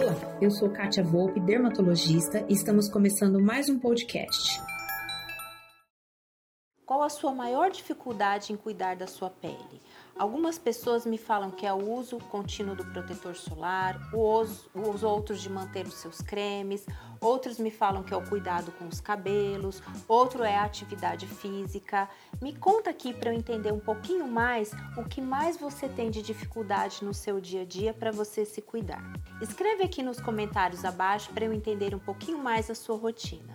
Olá, eu sou Kátia Volpe, dermatologista, e estamos começando mais um podcast. Qual a sua maior dificuldade em cuidar da sua pele? Algumas pessoas me falam que é o uso contínuo do protetor solar, os, os outros de manter os seus cremes, outros me falam que é o cuidado com os cabelos, outro é a atividade física. Me conta aqui para eu entender um pouquinho mais o que mais você tem de dificuldade no seu dia a dia para você se cuidar. Escreve aqui nos comentários abaixo para eu entender um pouquinho mais a sua rotina.